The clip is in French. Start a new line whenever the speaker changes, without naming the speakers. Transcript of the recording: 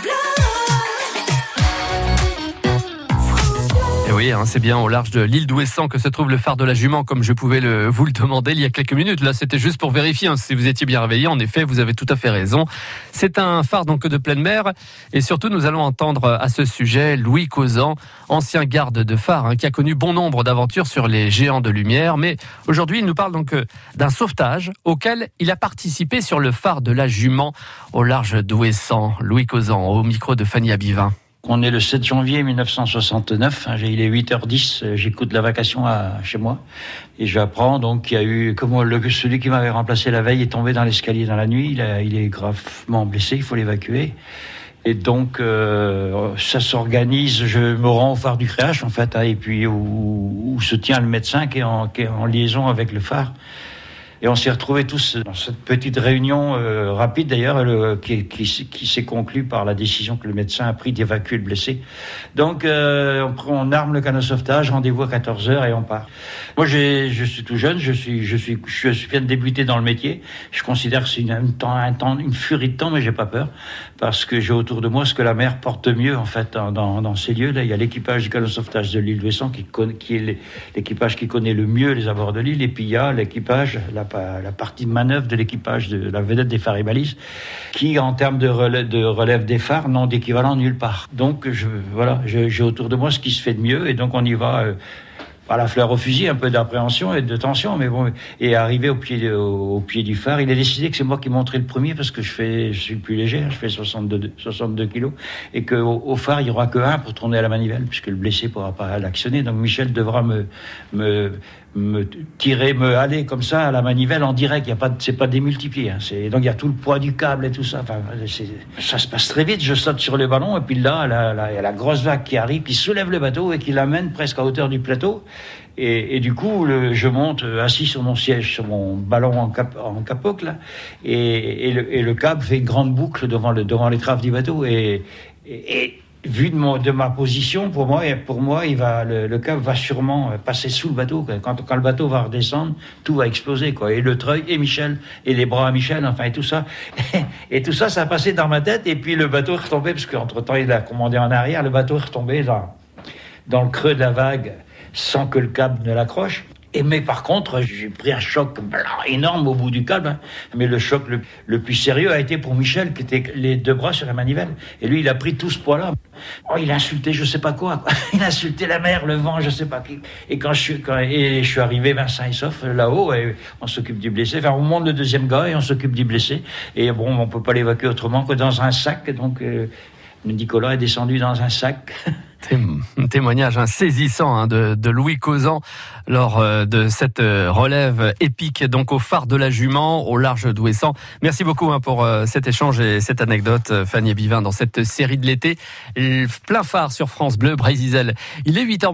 Blood. Et oui, hein, c'est bien au large de l'île d'Ouessant que se trouve le phare de la Jument, comme je pouvais vous le demander il y a quelques minutes. Là, c'était juste pour vérifier hein, si vous étiez bien réveillé. En effet, vous avez tout à fait raison. C'est un phare donc de pleine mer. Et surtout, nous allons entendre à ce sujet Louis Causan, ancien garde de phare, hein, qui a connu bon nombre d'aventures sur les géants de lumière. Mais aujourd'hui, il nous parle donc euh, d'un sauvetage auquel il a participé sur le phare de la Jument, au large d'Ouessant. Louis Causan, au micro de Fanny Abivin.
On est le 7 janvier 1969, hein, il est 8h10, euh, j'écoute la vacation à, chez moi et j'apprends donc qu'il y a eu, comme le, celui qui m'avait remplacé la veille est tombé dans l'escalier dans la nuit, il, est gravement blessé, il faut l'évacuer. Et donc euh, ça s'organise, je me rends au phare du créage en fait, hein, et puis où, se tient le médecin qui est en liaison avec le phare. Et on s'est retrouvés tous dans cette petite réunion euh, rapide d'ailleurs, qui, qui, s'est conclue par la décision que le médecin a pris d'évacuer le blessé. Donc euh, on, prend, on arme le canot sauvetage, rendez-vous à 14 h et on part. Moi je suis tout jeune, je suis, je suis, je viens de débuter dans le métier. Je considère que c'est une, un temps, un temps, une furie de temps, mais j'ai pas peur parce que j'ai autour de moi ce que la mer porte mieux en fait dans, dans, dans ces lieux. Là, il y a l'équipage du canot sauvetage de l'île d'Ouessant qui, qui est l'équipage qui connaît le mieux les abords de l'île, et puis il y a l'équipage, la la partie de manœuvre de l'équipage de la vedette des phares et balises, qui, en termes de relève, de relève des phares, n'ont d'équivalent nulle part. Donc, voilà, j'ai autour de moi ce qui se fait de mieux, et donc on y va. Euh, à la fleur au fusil, un peu d'appréhension et de tension, mais bon, et arrivé au pied, au, pied du phare, il a décidé que c'est moi qui monterai le premier parce que je fais, je suis le plus léger, je fais 62, 62 kilos, et qu'au au phare, il n'y aura que un pour tourner à la manivelle, puisque le blessé pourra pas l'actionner. Donc Michel devra me, me, me tirer, me aller comme ça à la manivelle en direct. Il y a pas, c'est pas démultiplié. Hein. C'est, donc il y a tout le poids du câble et tout ça. Enfin, ça se passe très vite. Je saute sur le ballon et puis là, il y a la grosse vague qui arrive, qui soulève le bateau et qui l'amène presque à hauteur du plateau. Et, du coup, je monte assis sur mon siège, sur mon ballon en, cap, là, et, le, et le câble fait grande boucle devant, le, devant l'étrave du bateau. Et, vu de, ma position, pour moi, pour moi, le, le, câble va sûrement passer sous le bateau. Quand, le bateau va redescendre, tout va exploser, quoi. Et le treuil, et Michel, et les bras à Michel, enfin, et tout ça. Et tout ça, ça a passé dans ma tête. Et puis le bateau est retombé, parce qu'entre temps, il a commandé en arrière. Le bateau est retombé dans le creux de la vague, sans que le câble ne l'accroche. Et mais par contre, j'ai pris un choc énorme au bout du câble. Hein. Mais le choc le, plus sérieux a été pour Michel, qui était les deux bras sur la manivelle. Et lui, il a pris tout ce poids-là. Oh, il a insulté je sais pas quoi. Il a insulté la mer, le vent, je sais pas qui. Et quand je suis arrivé ben, sain et sauf là-haut, et on s'occupe du blessé. Enfin, on monte le deuxième gars et on s'occupe du blessé. Et bon, on peut pas l'évacuer autrement que dans un sac. Donc, euh, Nicolas est descendu dans un sac.
Témoignage hein, saisissant hein, de, Louis Causan lors euh, de cette euh, relève épique donc au phare de la Jument au large d'Ouessant. Merci beaucoup hein, pour euh, cet échange et cette anecdote Fanny Bivin dans cette série de l'été plein phare sur France Bleu Brésil. Il est 8h